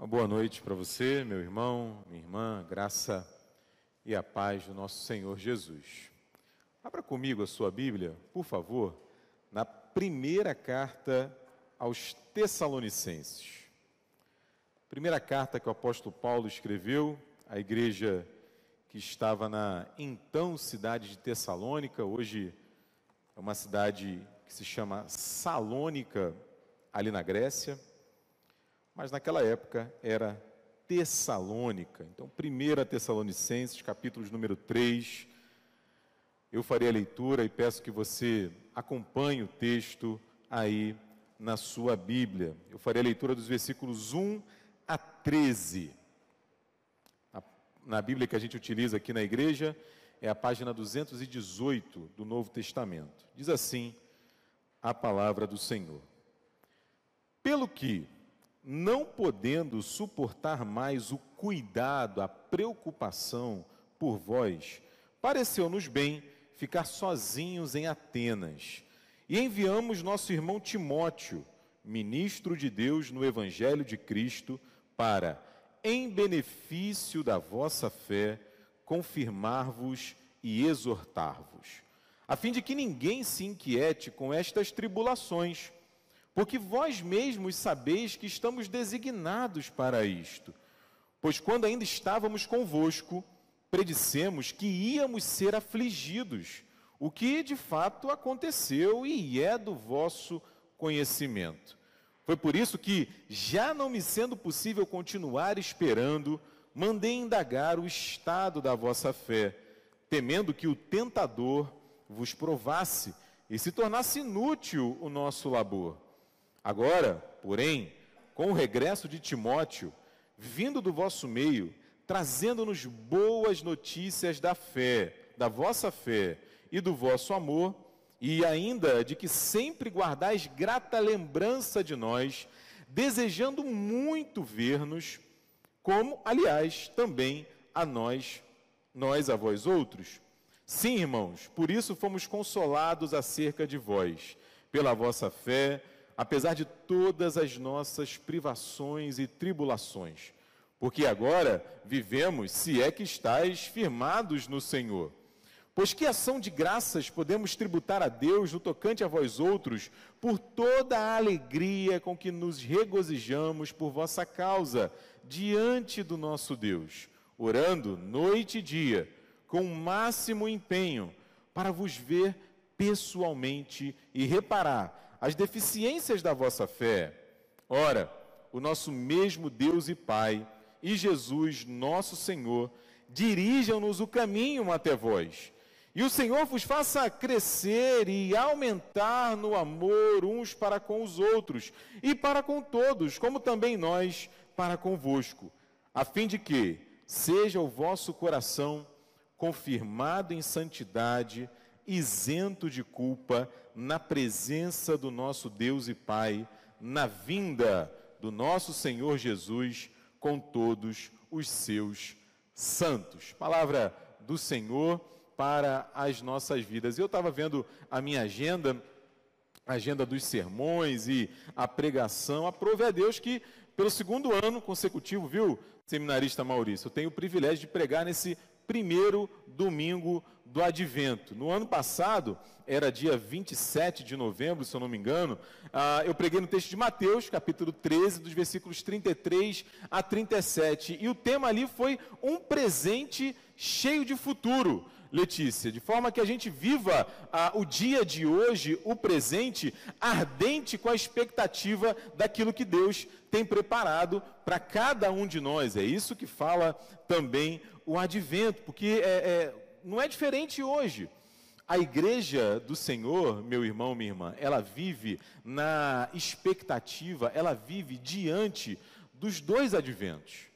Uma boa noite para você, meu irmão, minha irmã, graça e a paz do nosso Senhor Jesus. Abra comigo a sua Bíblia, por favor, na primeira carta aos Tessalonicenses. Primeira carta que o apóstolo Paulo escreveu à igreja que estava na então cidade de Tessalônica, hoje é uma cidade que se chama Salônica, ali na Grécia mas naquela época era Tessalônica. Então, 1 Tessalonicenses, capítulos número 3. Eu farei a leitura e peço que você acompanhe o texto aí na sua Bíblia. Eu farei a leitura dos versículos 1 a 13. Na Bíblia que a gente utiliza aqui na igreja, é a página 218 do Novo Testamento. Diz assim a palavra do Senhor. Pelo que não podendo suportar mais o cuidado, a preocupação por vós, pareceu-nos bem ficar sozinhos em Atenas. E enviamos nosso irmão Timóteo, ministro de Deus no Evangelho de Cristo, para, em benefício da vossa fé, confirmar-vos e exortar-vos, a fim de que ninguém se inquiete com estas tribulações porque vós mesmos sabeis que estamos designados para isto. Pois quando ainda estávamos convosco, predissemos que íamos ser afligidos, o que de fato aconteceu e é do vosso conhecimento. Foi por isso que, já não me sendo possível continuar esperando, mandei indagar o estado da vossa fé, temendo que o tentador vos provasse e se tornasse inútil o nosso labor. Agora, porém, com o regresso de Timóteo, vindo do vosso meio, trazendo-nos boas notícias da fé, da vossa fé e do vosso amor, e ainda de que sempre guardais grata lembrança de nós, desejando muito ver-nos, como, aliás, também a nós, nós a vós outros. Sim, irmãos, por isso fomos consolados acerca de vós, pela vossa fé, apesar de todas as nossas privações e tribulações, porque agora vivemos, se é que estáis firmados no Senhor. Pois que ação de graças podemos tributar a Deus no tocante a vós outros, por toda a alegria com que nos regozijamos por vossa causa, diante do nosso Deus, orando noite e dia, com o máximo empenho, para vos ver pessoalmente e reparar as deficiências da vossa fé. Ora, o nosso mesmo Deus e Pai e Jesus, nosso Senhor, dirijam-nos o caminho até vós. E o Senhor vos faça crescer e aumentar no amor uns para com os outros e para com todos, como também nós para convosco, a fim de que seja o vosso coração confirmado em santidade isento de culpa, na presença do nosso Deus e Pai, na vinda do nosso Senhor Jesus com todos os seus santos. Palavra do Senhor para as nossas vidas. Eu estava vendo a minha agenda, a agenda dos sermões e a pregação. Aprove a Deus que, pelo segundo ano consecutivo, viu, seminarista Maurício, eu tenho o privilégio de pregar nesse primeiro domingo do advento. No ano passado, era dia 27 de novembro, se eu não me engano, uh, eu preguei no texto de Mateus, capítulo 13, dos versículos 33 a 37. E o tema ali foi um presente cheio de futuro. Letícia, de forma que a gente viva ah, o dia de hoje, o presente, ardente com a expectativa daquilo que Deus tem preparado para cada um de nós. É isso que fala também o advento, porque é, é, não é diferente hoje. A igreja do Senhor, meu irmão, minha irmã, ela vive na expectativa, ela vive diante dos dois adventos.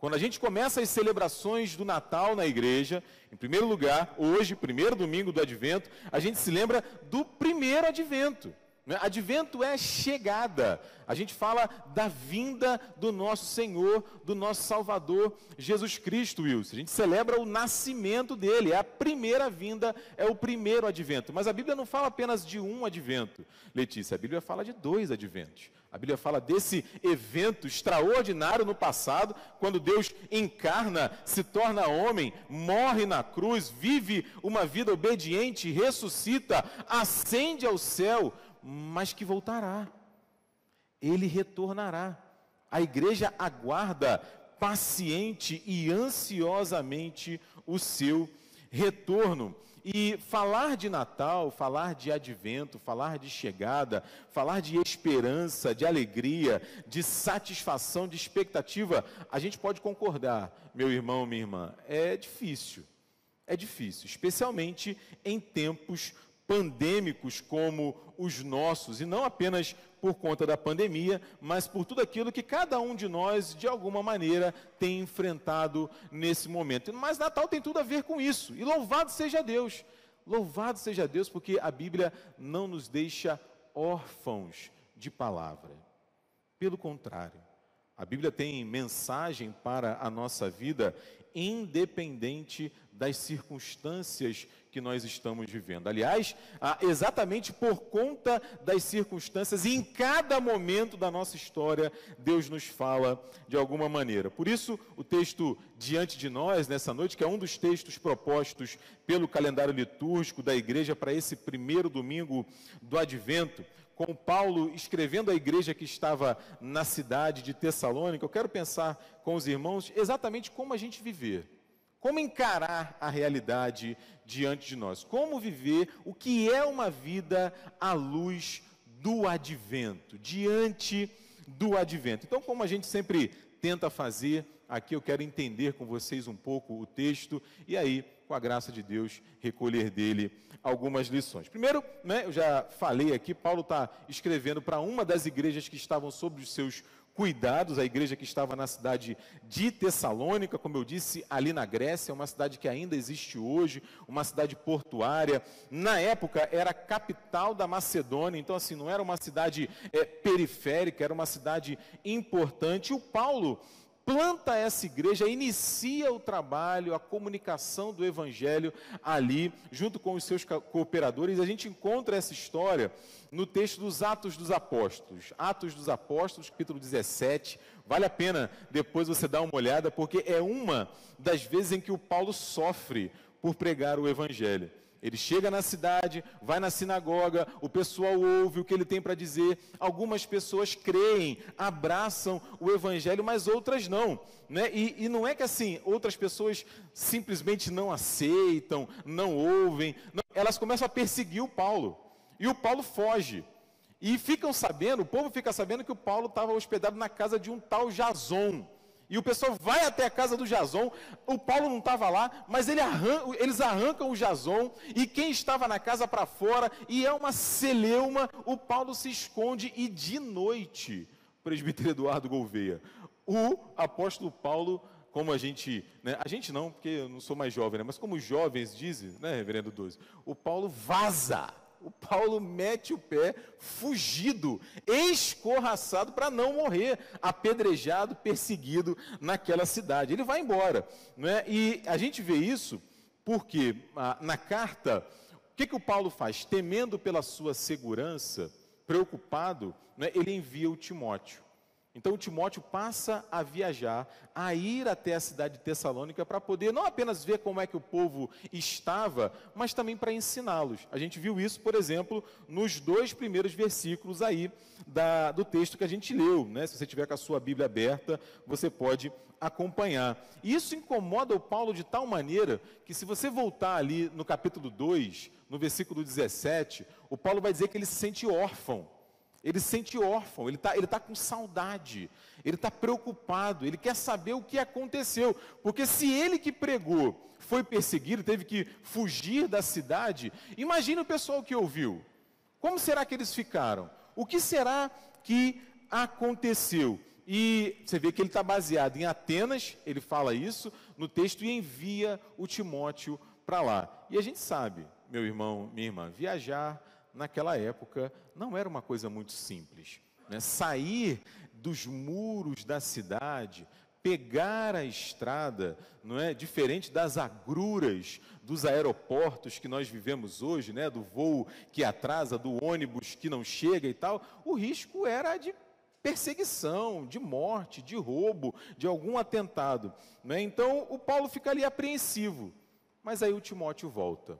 Quando a gente começa as celebrações do Natal na igreja, em primeiro lugar, hoje, primeiro domingo do advento, a gente se lembra do primeiro advento. Né? Advento é chegada. A gente fala da vinda do nosso Senhor, do nosso Salvador, Jesus Cristo, Wilson. A gente celebra o nascimento dele, é a primeira vinda, é o primeiro advento. Mas a Bíblia não fala apenas de um advento, Letícia. A Bíblia fala de dois adventos. A Bíblia fala desse evento extraordinário no passado, quando Deus encarna, se torna homem, morre na cruz, vive uma vida obediente, ressuscita, ascende ao céu, mas que voltará. Ele retornará. A igreja aguarda paciente e ansiosamente o seu retorno. E falar de Natal, falar de advento, falar de chegada, falar de esperança, de alegria, de satisfação, de expectativa, a gente pode concordar, meu irmão, minha irmã, é difícil. É difícil, especialmente em tempos pandêmicos como os nossos, e não apenas por conta da pandemia, mas por tudo aquilo que cada um de nós, de alguma maneira, tem enfrentado nesse momento. Mas Natal tem tudo a ver com isso, e louvado seja Deus, louvado seja Deus, porque a Bíblia não nos deixa órfãos de palavra. Pelo contrário, a Bíblia tem mensagem para a nossa vida, independente das circunstâncias que nós estamos vivendo. Aliás, exatamente por conta das circunstâncias, em cada momento da nossa história, Deus nos fala de alguma maneira. Por isso, o texto diante de nós nessa noite, que é um dos textos propostos pelo calendário litúrgico da igreja para esse primeiro domingo do advento, com Paulo escrevendo à igreja que estava na cidade de Tessalônica, eu quero pensar com os irmãos exatamente como a gente viver como encarar a realidade diante de nós? Como viver o que é uma vida à luz do advento, diante do advento? Então, como a gente sempre tenta fazer, aqui eu quero entender com vocês um pouco o texto e aí, com a graça de Deus, recolher dele algumas lições. Primeiro, né, eu já falei aqui, Paulo está escrevendo para uma das igrejas que estavam sob os seus cuidados, a igreja que estava na cidade de Tessalônica, como eu disse, ali na Grécia, uma cidade que ainda existe hoje, uma cidade portuária. Na época era capital da Macedônia, então assim, não era uma cidade é, periférica, era uma cidade importante. E o Paulo planta essa igreja, inicia o trabalho, a comunicação do evangelho ali, junto com os seus cooperadores. A gente encontra essa história no texto dos Atos dos Apóstolos. Atos dos Apóstolos, capítulo 17. Vale a pena depois você dar uma olhada, porque é uma das vezes em que o Paulo sofre por pregar o evangelho. Ele chega na cidade, vai na sinagoga, o pessoal ouve o que ele tem para dizer. Algumas pessoas creem, abraçam o evangelho, mas outras não. Né? E, e, não é que assim, outras pessoas simplesmente não aceitam, não ouvem. Não, elas começam a perseguir o Paulo. E o Paulo foge. E ficam sabendo, o povo fica sabendo que o Paulo estava hospedado na casa de um tal Jason. E o pessoal vai até a casa do Jason. O Paulo não estava lá, mas ele eles arrancam o Jason. E quem estava na casa para fora, e é uma celeuma, o Paulo se esconde. E de noite, presbítero Eduardo Gouveia, o apóstolo Paulo, como a gente, né, a gente não, porque eu não sou mais jovem, né, mas como os jovens dizem, né, reverendo 12, o Paulo vaza o Paulo mete o pé, fugido, escorraçado para não morrer, apedrejado, perseguido naquela cidade. Ele vai embora. Né? E a gente vê isso porque ah, na carta, o que, que o Paulo faz? Temendo pela sua segurança, preocupado, né, ele envia o Timóteo. Então Timóteo passa a viajar, a ir até a cidade de Tessalônica para poder não apenas ver como é que o povo estava, mas também para ensiná-los. A gente viu isso, por exemplo, nos dois primeiros versículos aí da, do texto que a gente leu. Né? Se você tiver com a sua Bíblia aberta, você pode acompanhar. E isso incomoda o Paulo de tal maneira que se você voltar ali no capítulo 2, no versículo 17, o Paulo vai dizer que ele se sente órfão. Ele se sente órfão, ele está ele tá com saudade, ele está preocupado, ele quer saber o que aconteceu. Porque se ele que pregou foi perseguido, teve que fugir da cidade, imagine o pessoal que ouviu. Como será que eles ficaram? O que será que aconteceu? E você vê que ele está baseado em Atenas, ele fala isso no texto e envia o Timóteo para lá. E a gente sabe, meu irmão, minha irmã, viajar naquela época não era uma coisa muito simples. Né? Sair dos muros da cidade, pegar a estrada, não é diferente das agruras dos aeroportos que nós vivemos hoje, né, do voo que atrasa, do ônibus que não chega e tal. O risco era de perseguição, de morte, de roubo, de algum atentado. Né? Então o Paulo fica ali apreensivo. Mas aí o Timóteo volta.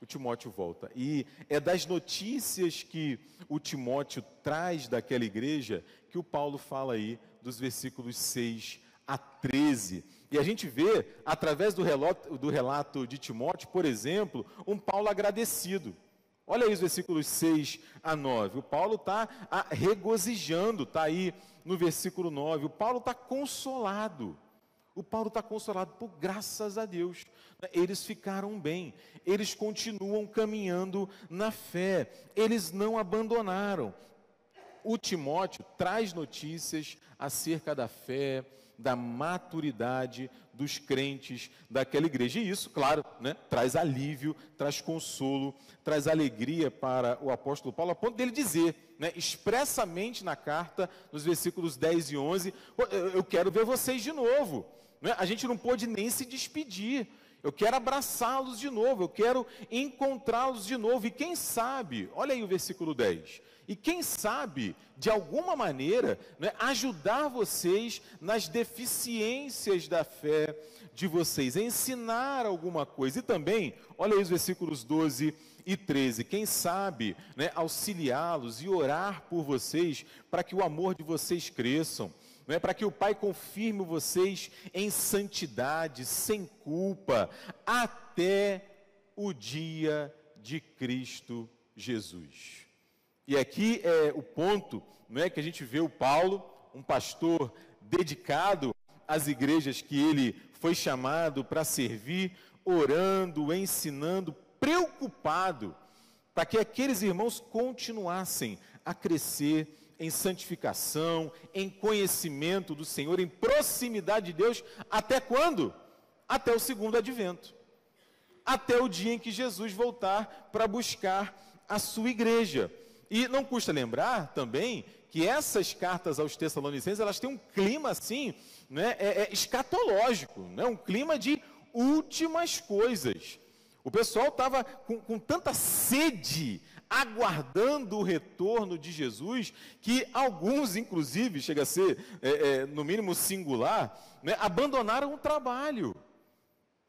O Timóteo volta. E é das notícias que o Timóteo traz daquela igreja que o Paulo fala aí dos versículos 6 a 13. E a gente vê, através do relato, do relato de Timóteo, por exemplo, um Paulo agradecido. Olha aí os versículos 6 a 9. O Paulo está regozijando, está aí no versículo 9. O Paulo está consolado. O Paulo está consolado por graças a Deus. Eles ficaram bem, eles continuam caminhando na fé, eles não abandonaram. O Timóteo traz notícias acerca da fé, da maturidade dos crentes daquela igreja. E isso, claro, né, traz alívio, traz consolo, traz alegria para o apóstolo Paulo, a ponto dele dizer, né, expressamente na carta, nos versículos 10 e 11, eu quero ver vocês de novo. Né? A gente não pôde nem se despedir. Eu quero abraçá-los de novo, eu quero encontrá-los de novo. E quem sabe, olha aí o versículo 10 e quem sabe, de alguma maneira, né, ajudar vocês nas deficiências da fé de vocês, ensinar alguma coisa. E também, olha aí os versículos 12 e 13, quem sabe né, auxiliá-los e orar por vocês para que o amor de vocês cresçam. É para que o Pai confirme vocês em santidade, sem culpa, até o dia de Cristo Jesus. E aqui é o ponto, não é que a gente vê o Paulo, um pastor dedicado às igrejas que ele foi chamado para servir, orando, ensinando, preocupado para que aqueles irmãos continuassem a crescer em santificação, em conhecimento do Senhor, em proximidade de Deus, até quando? Até o segundo advento. Até o dia em que Jesus voltar para buscar a sua igreja. E não custa lembrar também que essas cartas aos Tessalonicenses, elas têm um clima assim, né, é, é escatológico, né, um clima de últimas coisas. O pessoal estava com, com tanta sede, aguardando o retorno de Jesus, que alguns, inclusive, chega a ser, é, é, no mínimo singular, né, abandonaram o trabalho.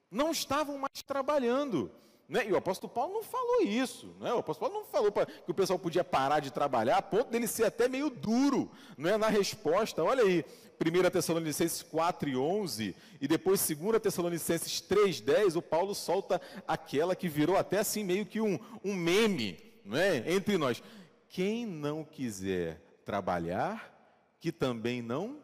Não estavam mais trabalhando. Né? E o apóstolo Paulo não falou isso. Né? O apóstolo Paulo não falou pra, que o pessoal podia parar de trabalhar, a ponto dele ser até meio duro né? na resposta. Olha aí, 1 Tessalonicenses 4 e 11, e depois 2 Tessalonicenses 3, 10, o Paulo solta aquela que virou até assim meio que um, um meme né? entre nós. Quem não quiser trabalhar, que também não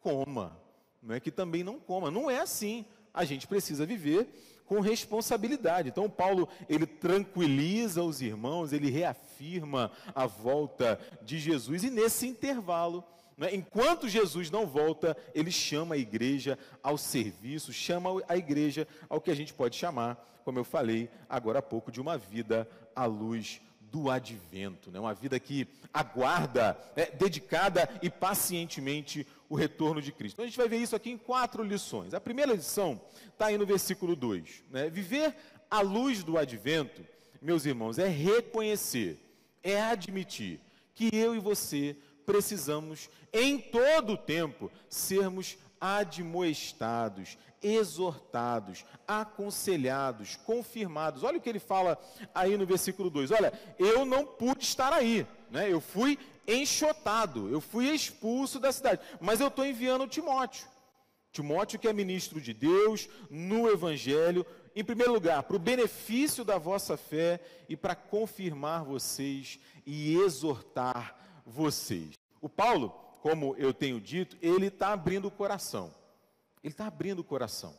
coma. Não é que também não coma. Não é assim. A gente precisa viver com responsabilidade. Então Paulo, ele tranquiliza os irmãos, ele reafirma a volta de Jesus e nesse intervalo, né, enquanto Jesus não volta, ele chama a igreja ao serviço, chama a igreja ao que a gente pode chamar, como eu falei agora há pouco, de uma vida à luz do advento, né? uma vida que aguarda, é, dedicada e pacientemente o retorno de Cristo. Então a gente vai ver isso aqui em quatro lições. A primeira lição está aí no versículo 2. Né? Viver à luz do advento, meus irmãos, é reconhecer, é admitir que eu e você precisamos, em todo o tempo, sermos admoestados, exortados, aconselhados, confirmados. Olha o que ele fala aí no versículo 2. Olha, eu não pude estar aí, né? Eu fui enxotado, eu fui expulso da cidade, mas eu estou enviando Timóteo. Timóteo, que é ministro de Deus no Evangelho, em primeiro lugar, para o benefício da vossa fé e para confirmar vocês e exortar vocês. O Paulo, como eu tenho dito, ele está abrindo o coração. Ele está abrindo o coração.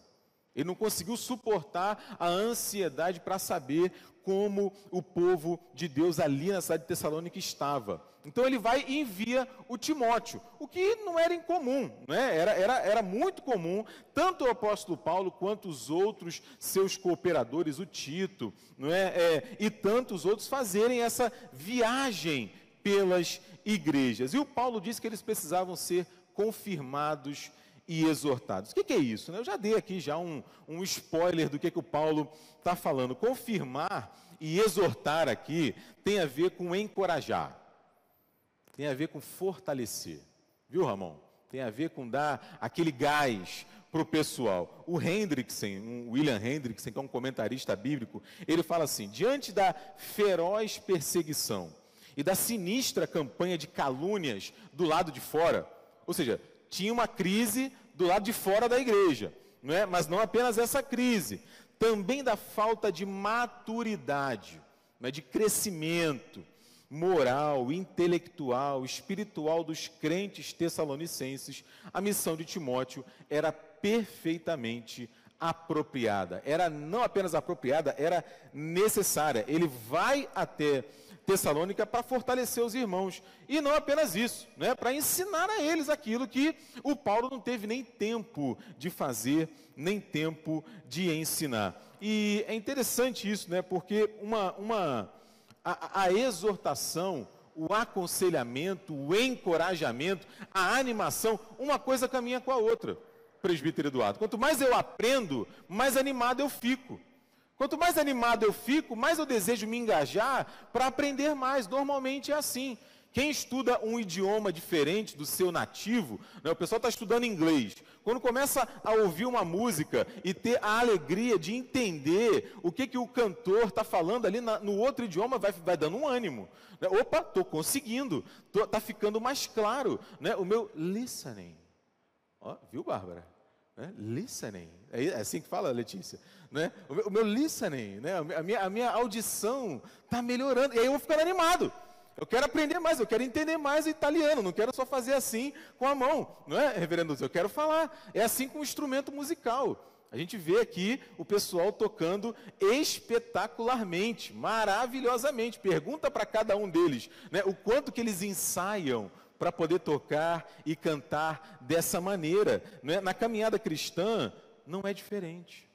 Ele não conseguiu suportar a ansiedade para saber como o povo de Deus ali na cidade de Tessalônica estava. Então ele vai e envia o Timóteo, o que não era incomum, né? era, era, era muito comum, tanto o apóstolo Paulo quanto os outros seus cooperadores, o Tito, não é? é e tantos outros fazerem essa viagem pelas igrejas. E o Paulo disse que eles precisavam ser confirmados e exortados. O que, que é isso? Né? Eu já dei aqui já um, um spoiler do que, que o Paulo está falando. Confirmar e exortar aqui tem a ver com encorajar. tem a ver com fortalecer. Viu, Ramon? Tem a ver com dar aquele gás para o pessoal. O Hendrickson, William Hendrickson, que é um comentarista bíblico, ele fala assim: diante da feroz perseguição e da sinistra campanha de calúnias do lado de fora, ou seja, tinha uma crise do lado de fora da igreja, não é? mas não apenas essa crise, também da falta de maturidade, é? de crescimento moral, intelectual, espiritual dos crentes tessalonicenses, a missão de Timóteo era perfeitamente apropriada. Era não apenas apropriada, era necessária. Ele vai até Tessalônica para fortalecer os irmãos. E não apenas isso, né, para ensinar a eles aquilo que o Paulo não teve nem tempo de fazer, nem tempo de ensinar. E é interessante isso, né, porque uma, uma, a, a exortação, o aconselhamento, o encorajamento, a animação, uma coisa caminha com a outra presbítero Eduardo. Quanto mais eu aprendo, mais animado eu fico. Quanto mais animado eu fico, mais eu desejo me engajar para aprender mais. Normalmente é assim. Quem estuda um idioma diferente do seu nativo, né, o pessoal está estudando inglês. Quando começa a ouvir uma música e ter a alegria de entender o que, que o cantor está falando ali na, no outro idioma, vai, vai dando um ânimo. Né? Opa, estou conseguindo, está ficando mais claro. Né? O meu listening Ó, viu, Bárbara? Né? Listening. É, é assim que fala, Letícia? Né? O, meu, o meu listening, né? a, minha, a minha audição está melhorando. E aí eu vou ficando animado. Eu quero aprender mais, eu quero entender mais o italiano, não quero só fazer assim com a mão, não é, reverendo? Eu quero falar. É assim com o instrumento musical. A gente vê aqui o pessoal tocando espetacularmente, maravilhosamente. Pergunta para cada um deles né, o quanto que eles ensaiam para poder tocar e cantar dessa maneira. É? Na caminhada cristã, não é diferente.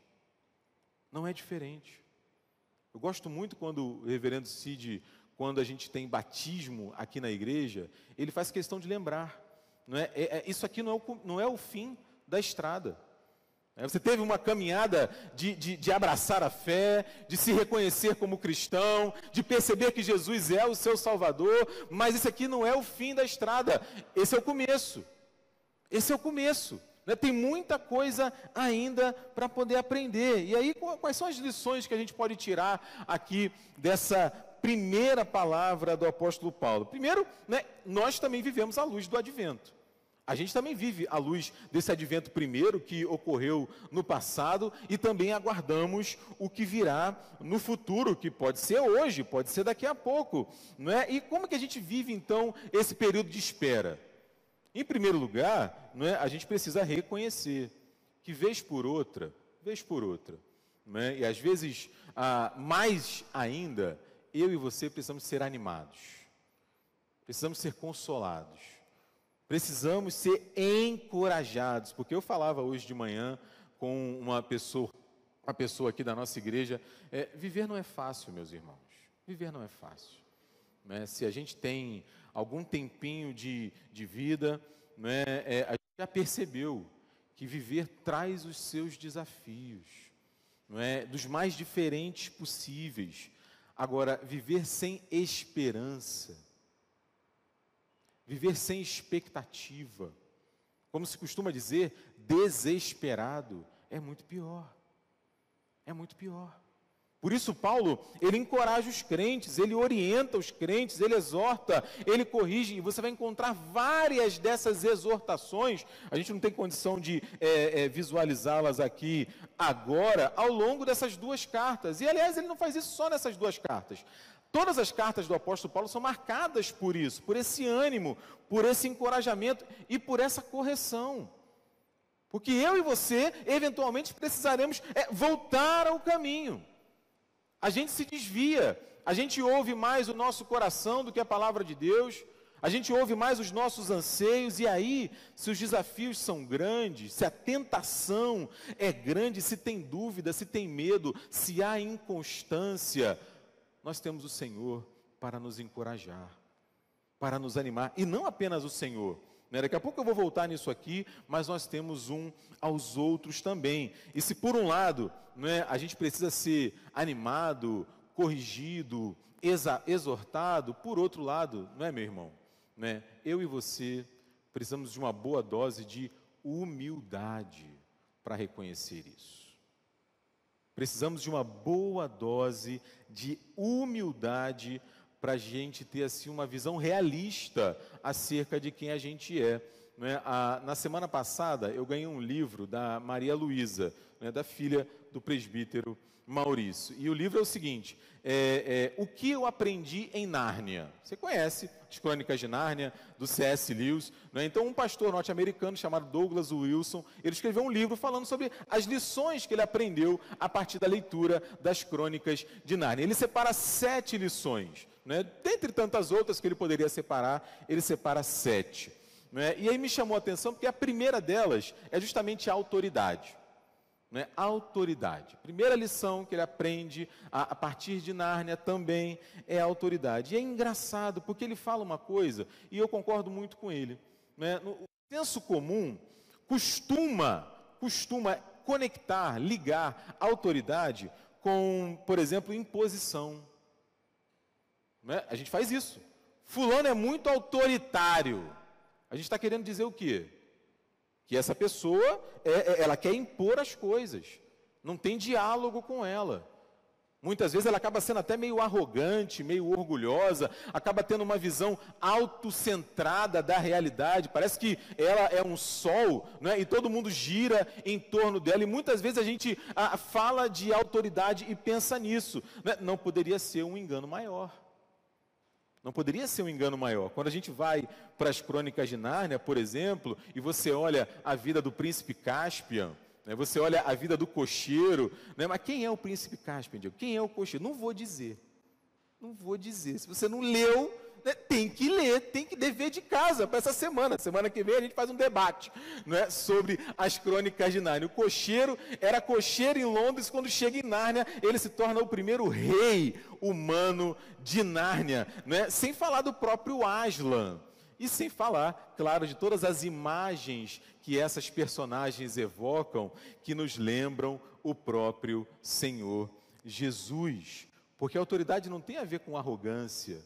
Não é diferente. Eu gosto muito quando o reverendo Cid, quando a gente tem batismo aqui na igreja, ele faz questão de lembrar. Não é? é, é isso aqui não é, o, não é o fim da estrada. É, você teve uma caminhada de, de, de, abraçar a fé, de se reconhecer como cristão, de perceber que Jesus é o seu Salvador, mas esse aqui não é o fim da estrada, esse é o começo. Esse é o começo. Né? Tem muita coisa ainda para poder aprender. E aí, quais são as lições que a gente pode tirar aqui dessa primeira palavra do apóstolo Paulo? Primeiro, né, nós também vivemos à luz do advento. A gente também vive à luz desse advento primeiro que ocorreu no passado e também aguardamos o que virá no futuro, que pode ser hoje, pode ser daqui a pouco, não é? E como que a gente vive então esse período de espera? Em primeiro lugar, não é? A gente precisa reconhecer que vez por outra, vez por outra, não é? E às vezes ah, mais ainda, eu e você precisamos ser animados, precisamos ser consolados Precisamos ser encorajados, porque eu falava hoje de manhã com uma pessoa, uma pessoa aqui da nossa igreja, é, viver não é fácil, meus irmãos. Viver não é fácil. Né? Se a gente tem algum tempinho de, de vida, né, é, a gente já percebeu que viver traz os seus desafios, não é? dos mais diferentes possíveis. Agora, viver sem esperança, viver sem expectativa, como se costuma dizer, desesperado, é muito pior. É muito pior. Por isso, Paulo, ele encoraja os crentes, ele orienta os crentes, ele exorta, ele corrige, e você vai encontrar várias dessas exortações. A gente não tem condição de é, é, visualizá-las aqui agora, ao longo dessas duas cartas. E, aliás, ele não faz isso só nessas duas cartas. Todas as cartas do apóstolo Paulo são marcadas por isso, por esse ânimo, por esse encorajamento e por essa correção. Porque eu e você, eventualmente, precisaremos é, voltar ao caminho. A gente se desvia, a gente ouve mais o nosso coração do que a palavra de Deus, a gente ouve mais os nossos anseios, e aí, se os desafios são grandes, se a tentação é grande, se tem dúvida, se tem medo, se há inconstância, nós temos o Senhor para nos encorajar, para nos animar, e não apenas o Senhor. Né? Daqui a pouco eu vou voltar nisso aqui, mas nós temos um aos outros também. E se por um lado né, a gente precisa ser animado, corrigido, exortado, por outro lado, não é, meu irmão? né? Eu e você precisamos de uma boa dose de humildade para reconhecer isso. Precisamos de uma boa dose de humildade para a gente ter assim uma visão realista acerca de quem a gente é. é? A, na semana passada eu ganhei um livro da Maria Luísa, né, da filha do presbítero Maurício. E o livro é o seguinte: é, é, O que eu aprendi em Nárnia. Você conhece as Crônicas de Nárnia, do C.S. Lewis. Né? Então, um pastor norte-americano chamado Douglas Wilson, ele escreveu um livro falando sobre as lições que ele aprendeu a partir da leitura das Crônicas de Nárnia. Ele separa sete lições. Né? Dentre tantas outras que ele poderia separar, ele separa sete. Né? E aí me chamou a atenção porque a primeira delas é justamente a autoridade né, autoridade. Primeira lição que ele aprende a, a, partir de Nárnia também é a autoridade. E é engraçado, porque ele fala uma coisa, e eu concordo muito com ele. Né, no, o senso comum costuma, costuma conectar, ligar autoridade com, por exemplo, imposição. Né? A gente faz isso. Fulano é muito autoritário. A gente está querendo dizer o quê? Que essa pessoa, é, é, ela quer impor as coisas, não tem diálogo com ela. Muitas vezes ela acaba sendo até meio arrogante, meio orgulhosa, acaba tendo uma visão autocentrada da realidade. Parece que ela é um sol, né? e todo mundo gira em torno dela. E muitas vezes a gente fala de autoridade e pensa nisso. Né? Não poderia ser um engano maior. Não poderia ser um engano maior. Quando a gente vai para as crônicas de Nárnia, por exemplo, e você olha a vida do príncipe Caspian, né, você olha a vida do cocheiro, né, mas quem é o príncipe Caspian? Quem é o cocheiro? Não vou dizer. Não vou dizer. Se você não leu, né, tem que ler, tem que dever de casa para essa semana. Semana que vem a gente faz um debate né, sobre as crônicas de Nárnia. O cocheiro era cocheiro em Londres, quando chega em Nárnia, ele se torna o primeiro rei humano de Nárnia, né, sem falar do próprio Aslan. E sem falar, claro, de todas as imagens que essas personagens evocam, que nos lembram o próprio Senhor Jesus. Porque a autoridade não tem a ver com arrogância,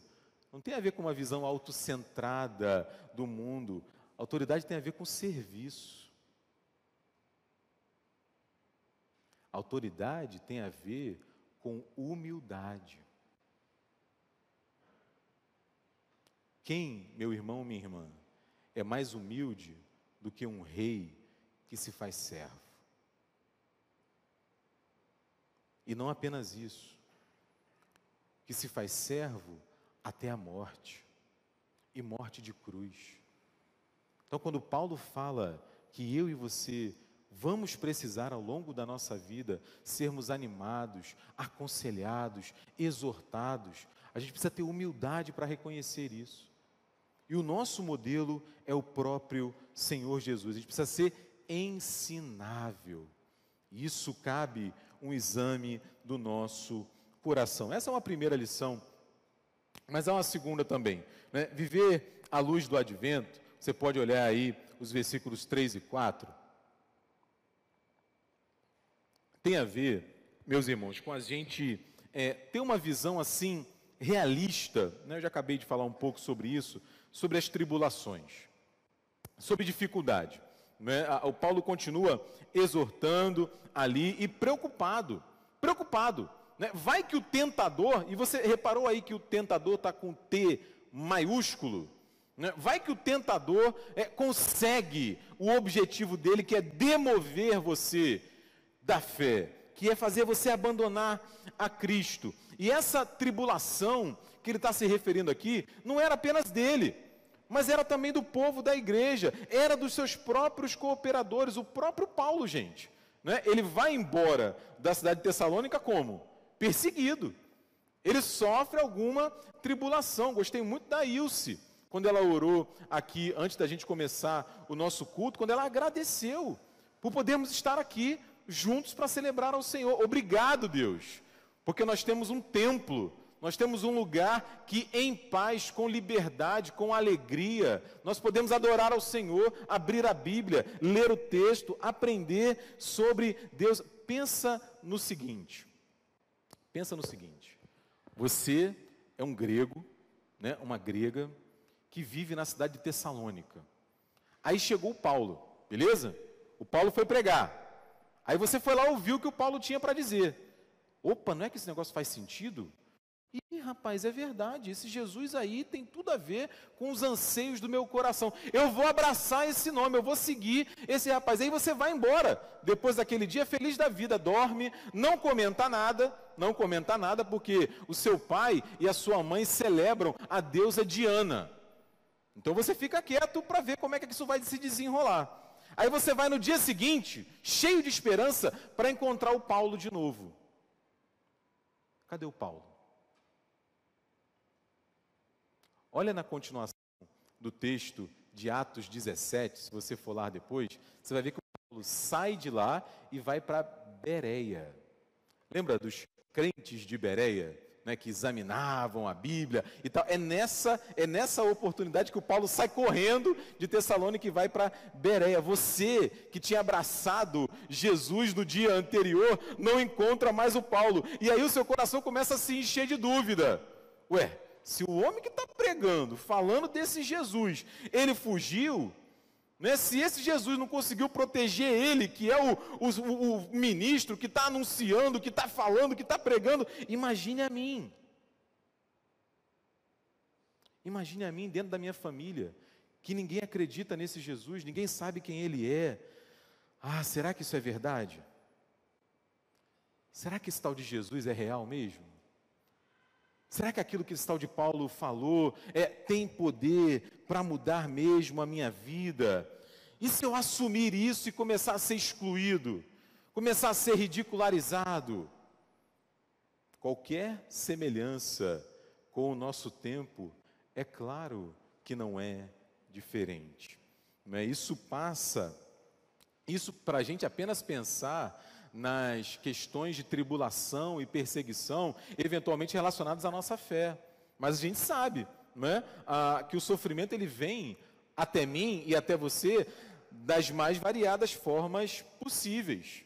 não tem a ver com uma visão autocentrada do mundo. autoridade tem a ver com serviço. autoridade tem a ver com humildade. Quem, meu irmão, minha irmã, é mais humilde do que um rei que se faz servo? E não apenas isso, que se faz servo até a morte e morte de cruz. Então, quando Paulo fala que eu e você vamos precisar ao longo da nossa vida sermos animados, aconselhados, exortados, a gente precisa ter humildade para reconhecer isso. E o nosso modelo é o próprio Senhor Jesus. A gente precisa ser ensinável. Isso cabe um exame do nosso coração. Essa é uma primeira lição mas há uma segunda também. Né? Viver à luz do advento, você pode olhar aí os versículos 3 e 4. Tem a ver, meus irmãos, com a gente é, ter uma visão assim realista. Né? Eu já acabei de falar um pouco sobre isso, sobre as tribulações, sobre dificuldade. Né? O Paulo continua exortando ali e preocupado, preocupado né? Vai que o tentador, e você reparou aí que o tentador está com T maiúsculo, né? vai que o tentador é, consegue o objetivo dele, que é demover você da fé, que é fazer você abandonar a Cristo. E essa tribulação que ele está se referindo aqui, não era apenas dele, mas era também do povo da igreja, era dos seus próprios cooperadores, o próprio Paulo, gente. Né? Ele vai embora da cidade de Tessalônica como? Perseguido. Ele sofre alguma tribulação. Gostei muito da Ilse, quando ela orou aqui, antes da gente começar o nosso culto, quando ela agradeceu por podermos estar aqui juntos para celebrar ao Senhor. Obrigado, Deus, porque nós temos um templo, nós temos um lugar que, em paz, com liberdade, com alegria, nós podemos adorar ao Senhor, abrir a Bíblia, ler o texto, aprender sobre Deus. Pensa no seguinte: Pensa no seguinte: você é um grego, né, uma grega, que vive na cidade de Tessalônica. Aí chegou o Paulo, beleza? O Paulo foi pregar. Aí você foi lá ouvir o que o Paulo tinha para dizer. Opa, não é que esse negócio faz sentido? E rapaz, é verdade, esse Jesus aí tem tudo a ver com os anseios do meu coração. Eu vou abraçar esse nome, eu vou seguir esse rapaz. Aí você vai embora, depois daquele dia, feliz da vida, dorme, não comenta nada, não comenta nada, porque o seu pai e a sua mãe celebram a deusa Diana. Então você fica quieto para ver como é que isso vai se desenrolar. Aí você vai no dia seguinte, cheio de esperança, para encontrar o Paulo de novo. Cadê o Paulo? Olha na continuação do texto de Atos 17, se você for lá depois, você vai ver que Paulo sai de lá e vai para Bereia. Lembra dos crentes de Bereia, né, que examinavam a Bíblia e tal? É nessa, é nessa oportunidade que o Paulo sai correndo de Tessalônica e vai para Bereia. Você que tinha abraçado Jesus no dia anterior, não encontra mais o Paulo. E aí o seu coração começa a se encher de dúvida. Ué, se o homem que está pregando, falando desse Jesus, ele fugiu, né? se esse Jesus não conseguiu proteger ele, que é o, o, o ministro que está anunciando, que está falando, que está pregando, imagine a mim. Imagine a mim dentro da minha família, que ninguém acredita nesse Jesus, ninguém sabe quem ele é. Ah, será que isso é verdade? Será que esse tal de Jesus é real mesmo? Será que aquilo que esse tal de Paulo falou é, tem poder para mudar mesmo a minha vida? E se eu assumir isso e começar a ser excluído, começar a ser ridicularizado? Qualquer semelhança com o nosso tempo, é claro que não é diferente. Não é? Isso passa, isso para a gente apenas pensar nas questões de tribulação e perseguição, eventualmente relacionadas à nossa fé. Mas a gente sabe né, que o sofrimento ele vem até mim e até você das mais variadas formas possíveis.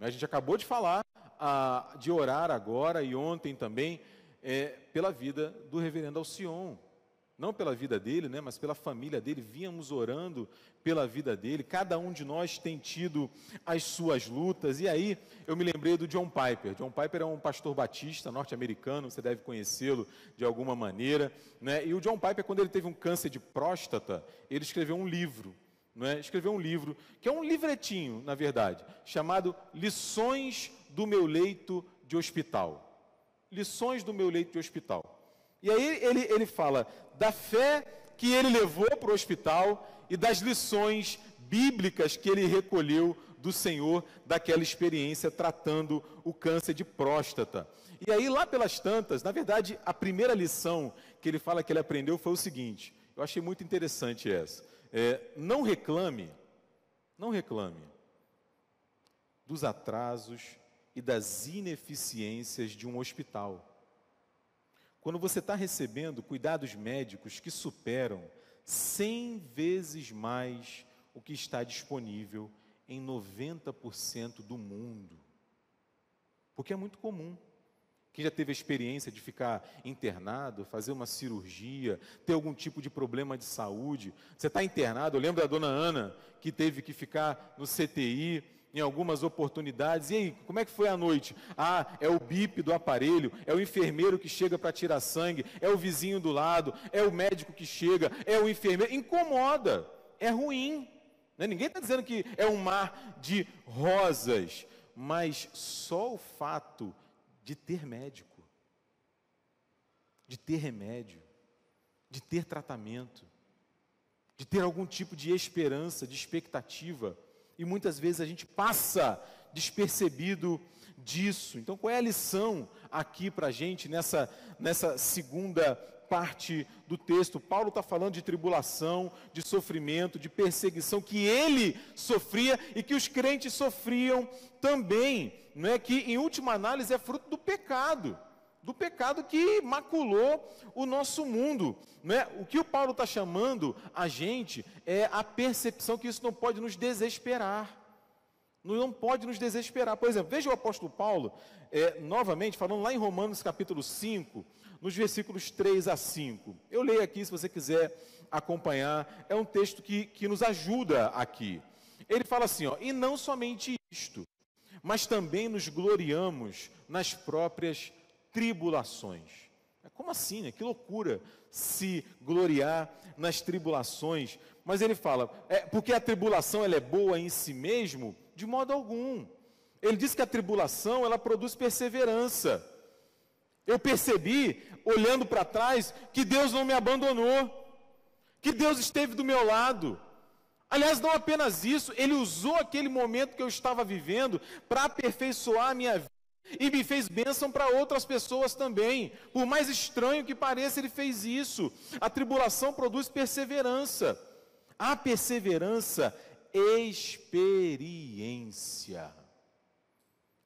A gente acabou de falar, de orar agora e ontem também, é, pela vida do reverendo Alcion não pela vida dele, né, mas pela família dele, vínhamos orando pela vida dele. Cada um de nós tem tido as suas lutas. E aí eu me lembrei do John Piper. John Piper é um pastor batista norte-americano, você deve conhecê-lo de alguma maneira. Né? E o John Piper, quando ele teve um câncer de próstata, ele escreveu um livro. É? Escreveu um livro, que é um livretinho, na verdade, chamado Lições do Meu Leito de Hospital. Lições do Meu Leito de Hospital. E aí ele, ele fala da fé que ele levou para o hospital e das lições bíblicas que ele recolheu do Senhor daquela experiência tratando o câncer de próstata. E aí, lá pelas tantas, na verdade, a primeira lição que ele fala que ele aprendeu foi o seguinte: eu achei muito interessante essa. É, não reclame, não reclame dos atrasos e das ineficiências de um hospital. Quando você está recebendo cuidados médicos que superam 100 vezes mais o que está disponível em 90% do mundo. Porque é muito comum. Quem já teve a experiência de ficar internado, fazer uma cirurgia, ter algum tipo de problema de saúde. Você está internado, eu lembro da dona Ana, que teve que ficar no CTI, em algumas oportunidades. E aí, como é que foi a noite? Ah, é o bip do aparelho, é o enfermeiro que chega para tirar sangue, é o vizinho do lado, é o médico que chega, é o enfermeiro. Incomoda, é ruim. Né? Ninguém está dizendo que é um mar de rosas, mas só o fato de ter médico, de ter remédio, de ter tratamento, de ter algum tipo de esperança, de expectativa e muitas vezes a gente passa despercebido disso. Então, qual é a lição aqui para a gente nessa, nessa segunda parte do texto? Paulo está falando de tribulação, de sofrimento, de perseguição que ele sofria e que os crentes sofriam também, não é? que em última análise é fruto do pecado do pecado que maculou o nosso mundo. Né? O que o Paulo está chamando a gente é a percepção que isso não pode nos desesperar. não pode nos desesperar. Por exemplo, veja o apóstolo Paulo, é, novamente, falando lá em Romanos capítulo 5, nos versículos 3 a 5. Eu leio aqui, se você quiser acompanhar, é um texto que, que nos ajuda aqui. Ele fala assim, ó, e não somente isto, mas também nos gloriamos nas próprias tribulações. Como assim, né? Que loucura se gloriar nas tribulações. Mas ele fala, é, porque a tribulação ela é boa em si mesmo? De modo algum. Ele diz que a tribulação ela produz perseverança. Eu percebi, olhando para trás, que Deus não me abandonou, que Deus esteve do meu lado. Aliás, não apenas isso, Ele usou aquele momento que eu estava vivendo para aperfeiçoar a minha vida e me fez bênção para outras pessoas também. Por mais estranho que pareça, Ele fez isso. A tribulação produz perseverança. A perseverança, experiência.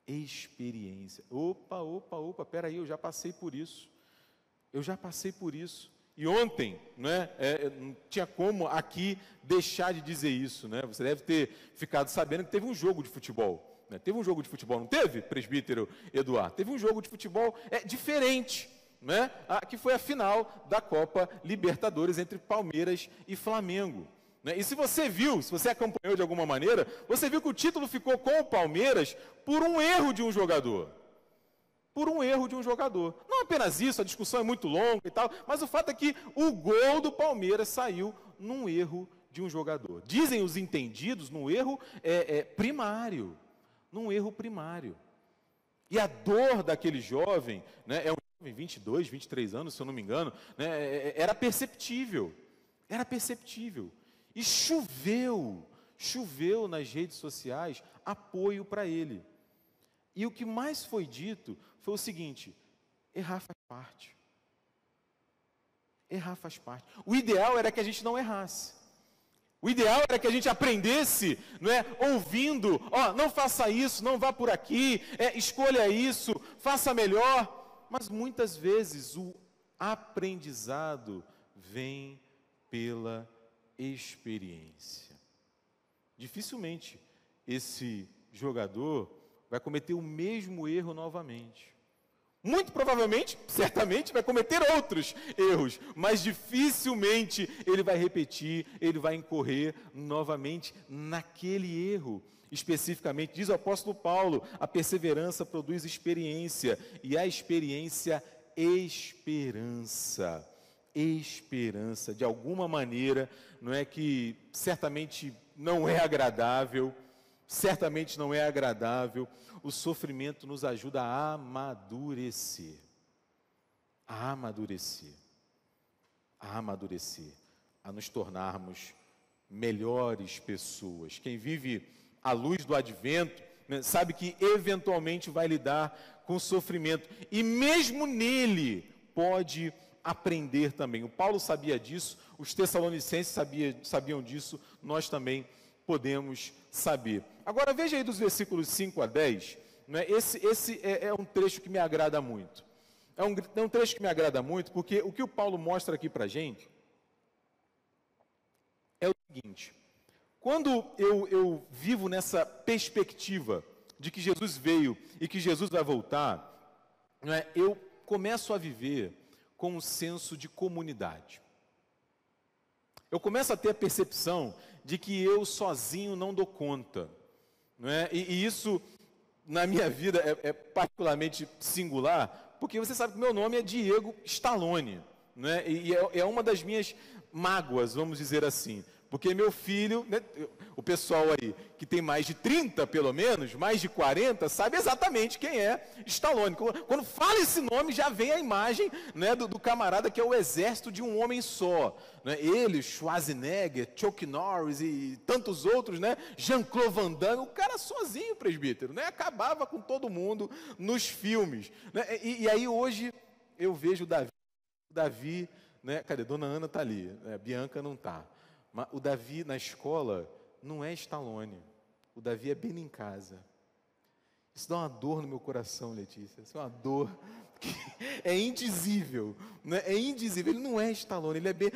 Experiência. Opa, opa, opa, peraí, eu já passei por isso. Eu já passei por isso. E ontem, né, é, não tinha como aqui deixar de dizer isso. Né? Você deve ter ficado sabendo que teve um jogo de futebol. Né? Teve um jogo de futebol, não teve, presbítero Eduardo? Teve um jogo de futebol é, diferente, né? Ah, que foi a final da Copa Libertadores entre Palmeiras e Flamengo. Né? E se você viu, se você acompanhou de alguma maneira, você viu que o título ficou com o Palmeiras por um erro de um jogador por um erro de um jogador. Não apenas isso, a discussão é muito longa e tal, mas o fato é que o gol do Palmeiras saiu num erro de um jogador. Dizem os entendidos num erro é, é, primário, num erro primário. E a dor daquele jovem, né, é um jovem, 22, 23 anos, se eu não me engano, né, é, é, era perceptível, era perceptível. E choveu, choveu nas redes sociais apoio para ele. E o que mais foi dito foi o seguinte: errar faz parte. Errar faz parte. O ideal era que a gente não errasse. O ideal era que a gente aprendesse, não é, ouvindo, ó, não faça isso, não vá por aqui, é, escolha isso, faça melhor. Mas muitas vezes o aprendizado vem pela experiência. Dificilmente esse jogador vai cometer o mesmo erro novamente. Muito provavelmente, certamente, vai cometer outros erros, mas dificilmente ele vai repetir, ele vai incorrer novamente naquele erro. Especificamente, diz o apóstolo Paulo: a perseverança produz experiência, e a experiência, esperança. Esperança, de alguma maneira, não é que certamente não é agradável, certamente não é agradável, o sofrimento nos ajuda a amadurecer. A amadurecer. A amadurecer. A nos tornarmos melhores pessoas. Quem vive à luz do advento, né, sabe que eventualmente vai lidar com sofrimento. E mesmo nele pode aprender também. O Paulo sabia disso, os tessalonicenses sabia, sabiam disso, nós também podemos saber. Agora veja aí dos versículos 5 a 10, né? esse, esse é, é, um trecho que me agrada muito. É um, é um trecho que me agrada muito, porque o que o Paulo mostra aqui para a gente é o seguinte: quando eu, eu vivo nessa perspectiva de que Jesus veio e que Jesus vai voltar, né, eu começo a viver com um senso de comunidade. Eu começo a ter a percepção de que eu sozinho não dou conta. Não é? e, e isso, na minha vida, é, é, particularmente singular, porque você sabe que meu nome é Diego Stallone. Não é? E é, é uma das minhas mágoas, vamos dizer assim. Porque meu filho, né, o pessoal aí que tem mais de 30 pelo menos, mais de 40, sabe exatamente quem é Stallone. Quando fala esse nome, já vem a imagem né, do, do, camarada que é o exército de um homem só. Né? Ele, Schwarzenegger, Chuck Norris e tantos outros, né? Jean-Claude Van Damme, o cara sozinho, presbítero, né? acabava com todo mundo nos filmes. Né? E, e aí hoje eu vejo o Davi, Davi né? cadê? Dona Ana está ali, né? Bianca não está. O Davi na escola não é Stallone. O Davi é bem em casa. Isso dá uma dor no meu coração, Letícia. Isso é uma dor que é indizível. Né? É indizível. Ele não é Stallone, ele é bem.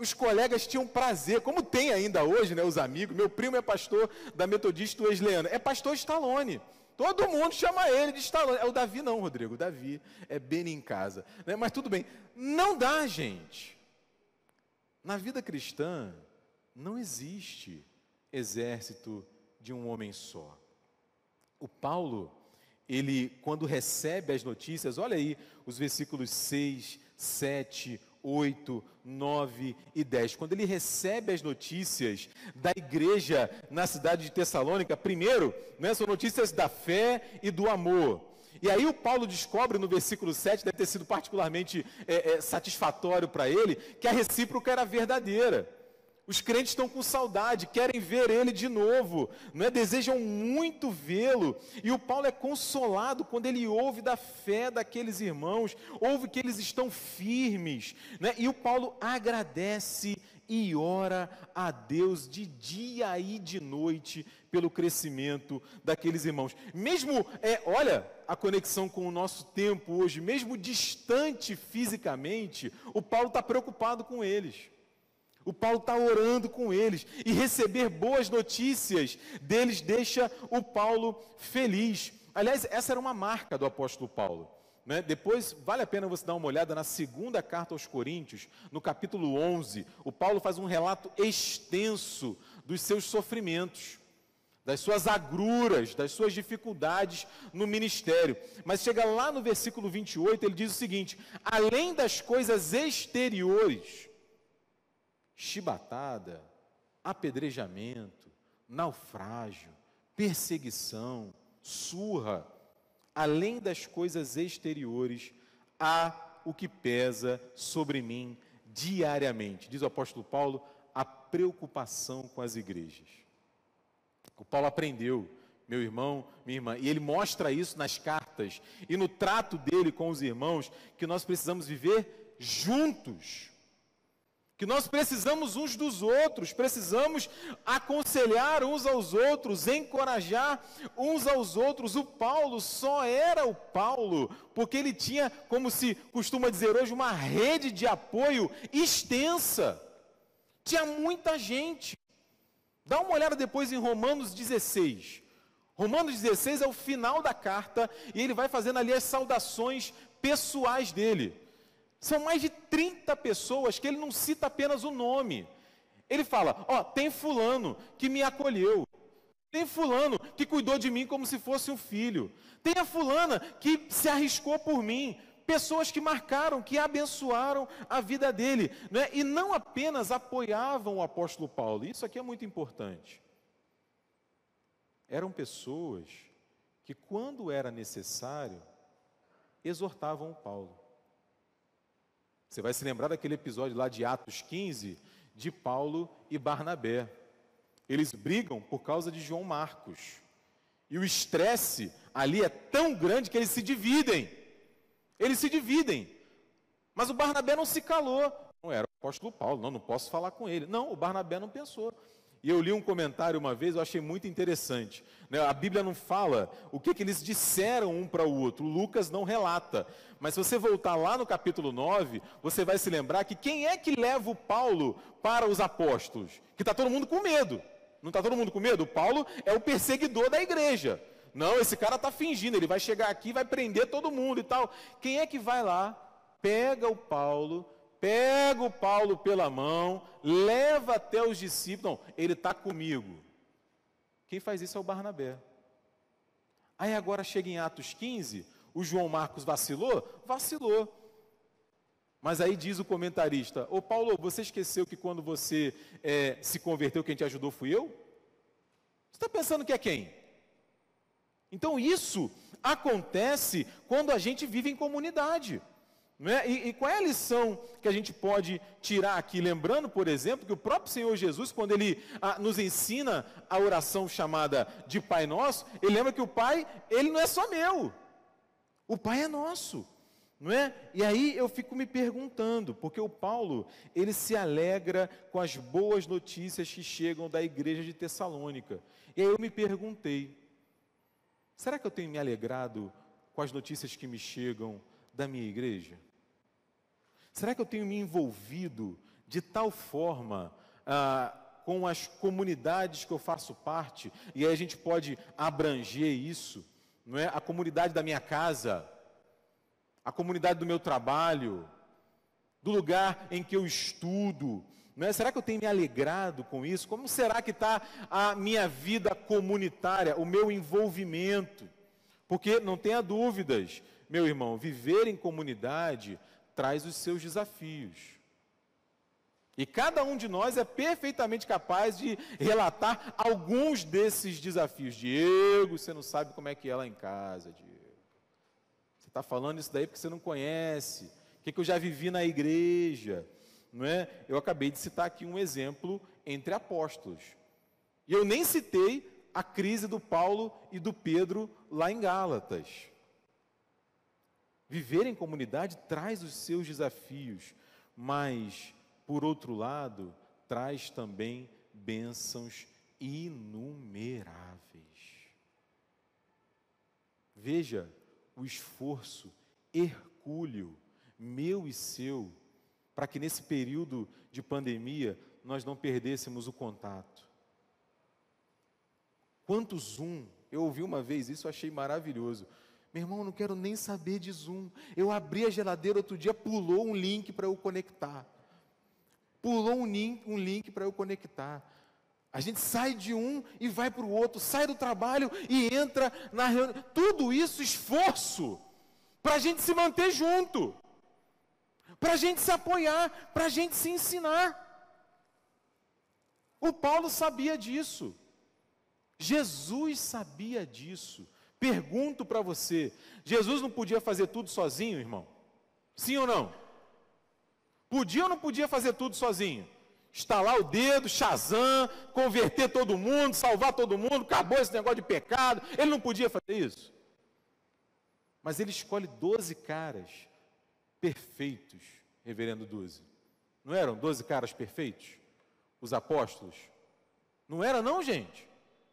os colegas tinham prazer, como tem ainda hoje, né, os amigos. Meu primo é pastor da Metodista Wesleyana. É pastor Stallone. Todo mundo chama ele de Stallone. É o Davi, não, Rodrigo. O Davi é bem em casa. Né? Mas tudo bem. Não dá, gente. Na vida cristã, não existe exército de um homem só. O Paulo, ele, quando recebe as notícias, olha aí os versículos 6, 7, 8, 9 e 10. Quando ele recebe as notícias da igreja na cidade de Tessalônica, primeiro, né, são notícias da fé e do amor. E aí o Paulo descobre no versículo 7, deve ter sido particularmente é, é, satisfatório para ele, que a recíproca era verdadeira. Os crentes estão com saudade, querem ver ele de novo, não é? desejam muito vê-lo. E o Paulo é consolado quando ele ouve da fé daqueles irmãos, ouve que eles estão firmes. Né? E o Paulo agradece e ora a Deus de dia e de noite pelo crescimento daqueles irmãos. Mesmo, é, olha, a conexão com o nosso tempo hoje, mesmo distante fisicamente, o Paulo está preocupado com eles. O Paulo está orando com eles e receber boas notícias deles deixa o Paulo feliz. Aliás, essa era uma marca do apóstolo Paulo. Né? Depois, vale a pena você dar uma olhada na segunda carta aos Coríntios, no capítulo 11. O Paulo faz um relato extenso dos seus sofrimentos, das suas agruras, das suas dificuldades no ministério. Mas chega lá no versículo 28, ele diz o seguinte: além das coisas exteriores, chibatada, apedrejamento, naufrágio, perseguição, surra, além das coisas exteriores, há o que pesa sobre mim diariamente. Diz o apóstolo Paulo, a preocupação com as igrejas. O Paulo aprendeu, meu irmão, minha irmã, e ele mostra isso nas cartas e no trato dele com os irmãos, que nós precisamos viver juntos que nós precisamos uns dos outros, precisamos aconselhar uns aos outros, encorajar uns aos outros. O Paulo só era o Paulo porque ele tinha, como se costuma dizer hoje, uma rede de apoio extensa. Tinha muita gente. Dá uma olhada depois em Romanos 16. Romanos 16 é o final da carta e ele vai fazendo ali as saudações pessoais dele. São mais de 30 pessoas que ele não cita apenas o nome. Ele fala: Ó, oh, tem Fulano que me acolheu. Tem Fulano que cuidou de mim como se fosse um filho. Tem a Fulana que se arriscou por mim. Pessoas que marcaram, que abençoaram a vida dele. Né? E não apenas apoiavam o apóstolo Paulo. Isso aqui é muito importante. Eram pessoas que, quando era necessário, exortavam o Paulo. Você vai se lembrar daquele episódio lá de Atos 15, de Paulo e Barnabé. Eles brigam por causa de João Marcos. E o estresse ali é tão grande que eles se dividem. Eles se dividem. Mas o Barnabé não se calou. Não era o apóstolo Paulo, não, não posso falar com ele. Não, o Barnabé não pensou. E eu li um comentário uma vez, eu achei muito interessante. Né? A Bíblia não fala o que, eles disseram um para o outro, Lucas não relata. Mas se você voltar lá no capítulo 9, você vai se lembrar que quem é que leva o Paulo para os apóstolos? Que está todo mundo com medo. Não está todo mundo com medo? O Paulo é o perseguidor da igreja. Não, esse cara está fingindo, ele vai chegar aqui vai prender todo mundo e tal. Quem é que vai lá, pega o Paulo, pega o Paulo pela mão, leva até os discípulos. Não, ele está comigo. Quem faz isso é o Barnabé. Aí agora chega em Atos 15, o João Marcos vacilou? Vacilou. Mas aí diz o comentarista: Ô Paulo, você esqueceu que quando você é, se converteu, quem te ajudou fui eu? Você está pensando que é quem? Então isso acontece quando a gente vive em comunidade. É? E, e, qual é a lição que a gente pode tirar aqui? Lembrando, por exemplo, que o próprio Senhor Jesus, quando ele a, nos ensina a oração chamada de Pai Nosso, ele lembra que o Pai, ele não é só meu, o Pai é nosso. Não é? E aí eu fico me perguntando, porque o Paulo, ele se alegra com as boas notícias que chegam da igreja de Tessalônica. E aí eu me perguntei, Será que eu tenho me alegrado com as notícias que me chegam da minha igreja? Será que eu tenho me envolvido de tal forma ah, com as comunidades que eu faço parte? E aí a gente pode abranger isso, não é? A comunidade da minha casa, a comunidade do meu trabalho, do lugar em que eu estudo. É? Será que eu tenho me alegrado com isso? Como será que está a minha vida comunitária, o meu envolvimento? Porque não tenha dúvidas, meu irmão, viver em comunidade traz os seus desafios. E cada um de nós é perfeitamente capaz de relatar alguns desses desafios. Diego, você não sabe como é que é lá em casa, Diego. Você está falando isso daí porque você não conhece. O que, que eu já vivi na igreja? Não é? Eu acabei de citar aqui um exemplo entre apóstolos. E eu nem citei a crise do Paulo e do Pedro lá em Gálatas. Viver em comunidade traz os seus desafios, mas, por outro lado, traz também bênçãos inumeráveis. Veja o esforço hercúleo, meu e seu, para que nesse período de pandemia nós não perdêssemos o contato. Quanto Zoom, eu ouvi uma vez isso, achei maravilhoso. Meu irmão, eu não quero nem saber de Zoom. Eu abri a geladeira outro dia, pulou um link para eu conectar. Pulou um link, um link para eu conectar. A gente sai de um e vai para o outro, sai do trabalho e entra na reunião. Tudo isso esforço para a gente se manter junto, para a gente se apoiar, para a gente se ensinar. O Paulo sabia disso. Jesus sabia disso. Pergunto para você: Jesus não podia fazer tudo sozinho, irmão? Sim ou não? Podia ou não podia fazer tudo sozinho? Estalar o dedo, Shazam, converter todo mundo, salvar todo mundo, acabou esse negócio de pecado. Ele não podia fazer isso. Mas ele escolhe 12 caras perfeitos, reverendo 12. Não eram 12 caras perfeitos? Os apóstolos? Não era não, gente?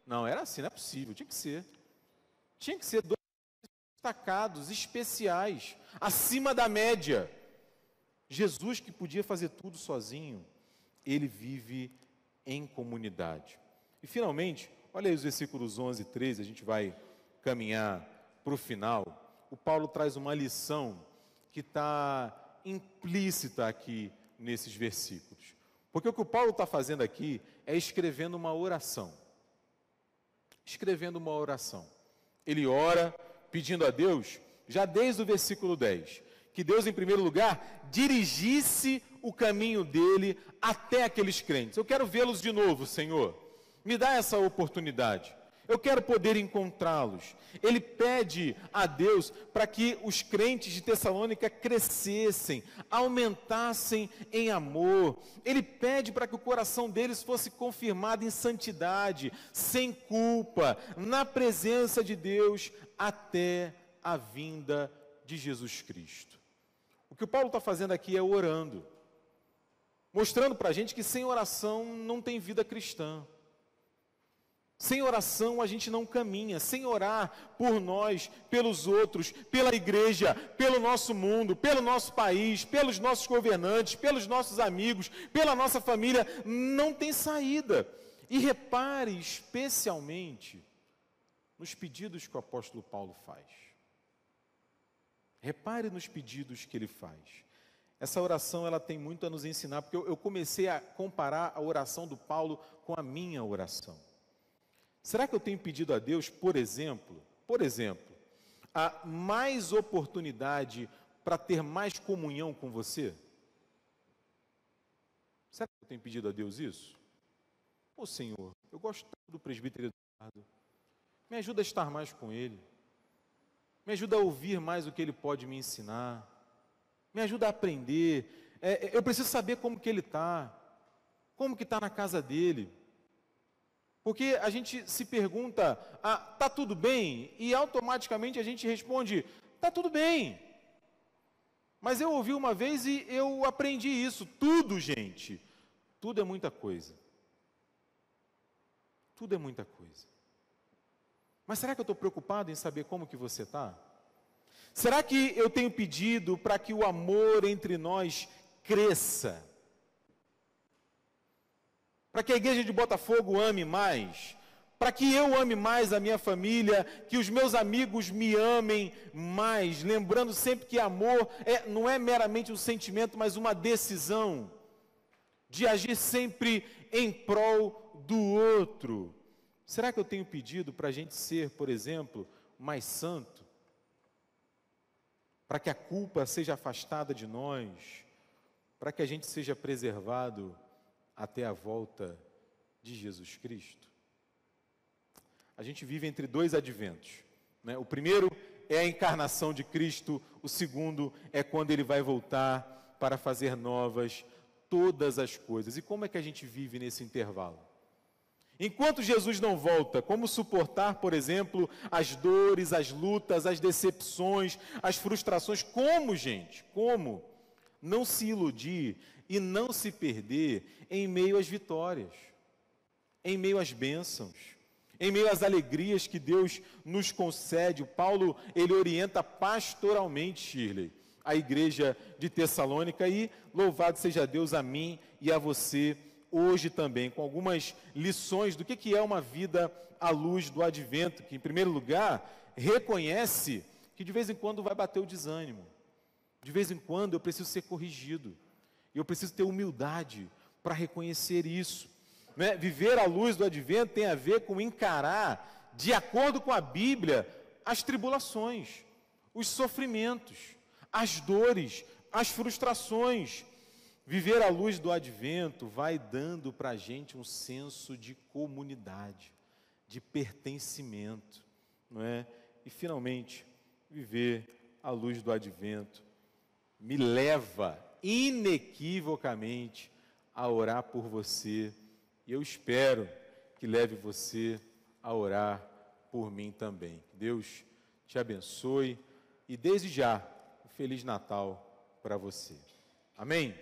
Não, era assim, não é possível, tinha que ser. Tinha que ser dois destacados, especiais, acima da média. Jesus, que podia fazer tudo sozinho, ele vive em comunidade. E finalmente, olha aí os versículos 11 e 13, a gente vai caminhar para o final. O Paulo traz uma lição que está implícita aqui nesses versículos. Porque o que o Paulo está fazendo aqui é escrevendo uma oração. Escrevendo uma oração. Ele ora pedindo a Deus, já desde o versículo 10, que Deus, em primeiro lugar, dirigisse o caminho dele até aqueles crentes. Eu quero vê-los de novo, Senhor. Me dá essa oportunidade. Eu quero poder encontrá-los. Ele pede a Deus para que os crentes de Tessalônica crescessem, aumentassem em amor. Ele pede para que o coração deles fosse confirmado em santidade, sem culpa, na presença de Deus, até a vinda de Jesus Cristo. O que o Paulo está fazendo aqui é orando, mostrando para a gente que sem oração não tem vida cristã. Sem oração a gente não caminha, sem orar por nós, pelos outros, pela igreja, pelo nosso mundo, pelo nosso país, pelos nossos governantes, pelos nossos amigos, pela nossa família, não tem saída. E repare especialmente nos pedidos que o apóstolo Paulo faz. Repare nos pedidos que ele faz. Essa oração ela tem muito a nos ensinar, porque eu, comecei a comparar a oração do Paulo com a minha oração. Será que eu tenho pedido a Deus, por exemplo, por exemplo, a mais oportunidade para ter mais comunhão com você? Será que eu tenho pedido a Deus isso? Ô Senhor, eu gosto tanto do presbítero Eduardo. Me ajuda a estar mais com ele. Me ajuda a ouvir mais o que ele pode me ensinar. Me ajuda a aprender. É, é eu preciso saber como que ele está. Como que está na casa dele. Porque a gente se pergunta, ah, tá tudo bem? E automaticamente a gente responde, tá tudo bem. Mas eu ouvi uma vez e eu aprendi isso. Tudo, gente, tudo é muita coisa. Tudo é muita coisa. Mas será que eu estou preocupado em saber como que você está? Será que eu tenho pedido para que o amor entre nós cresça? Para que a igreja de Botafogo ame mais? Para que eu ame mais a minha família, que os meus amigos me amem mais, lembrando sempre que amor é, não é meramente um sentimento, mas uma decisão de agir sempre em prol do outro. Será que eu tenho pedido para a gente ser, por exemplo, mais santo? Para que a culpa seja afastada de nós? Para que a gente seja preservado até a volta de Jesus Cristo? A gente vive entre dois adventos. Né? O primeiro é a encarnação de Cristo, o segundo é quando ele vai voltar para fazer novas todas as coisas. E como é que a gente vive nesse intervalo? Enquanto Jesus não volta, como suportar, por exemplo, as dores, as lutas, as decepções, as frustrações? Como, gente? Como? Não se iludir e não se perder em meio às vitórias, em meio às bênçãos, em meio às alegrias que Deus nos concede. O Paulo, ele orienta pastoralmente, Shirley, a igreja de Tessalônica e louvado seja Deus a mim e a você hoje também, com algumas lições do que, é uma vida à luz do advento, que, em primeiro lugar, reconhece que de vez em quando vai bater o desânimo, de vez em quando eu preciso ser corrigido, eu preciso ter humildade para reconhecer isso. Né? Viver à luz do advento tem a ver com encarar, de acordo com a Bíblia, as tribulações, os sofrimentos, as dores, as frustrações. Viver à luz do advento vai dando para a gente um senso de comunidade, de pertencimento, não é? E finalmente, viver à luz do advento me leva inequivocamente a orar por você. E eu espero que leve você a orar por mim também. Deus te abençoe e desde já Feliz Natal para você. Amém?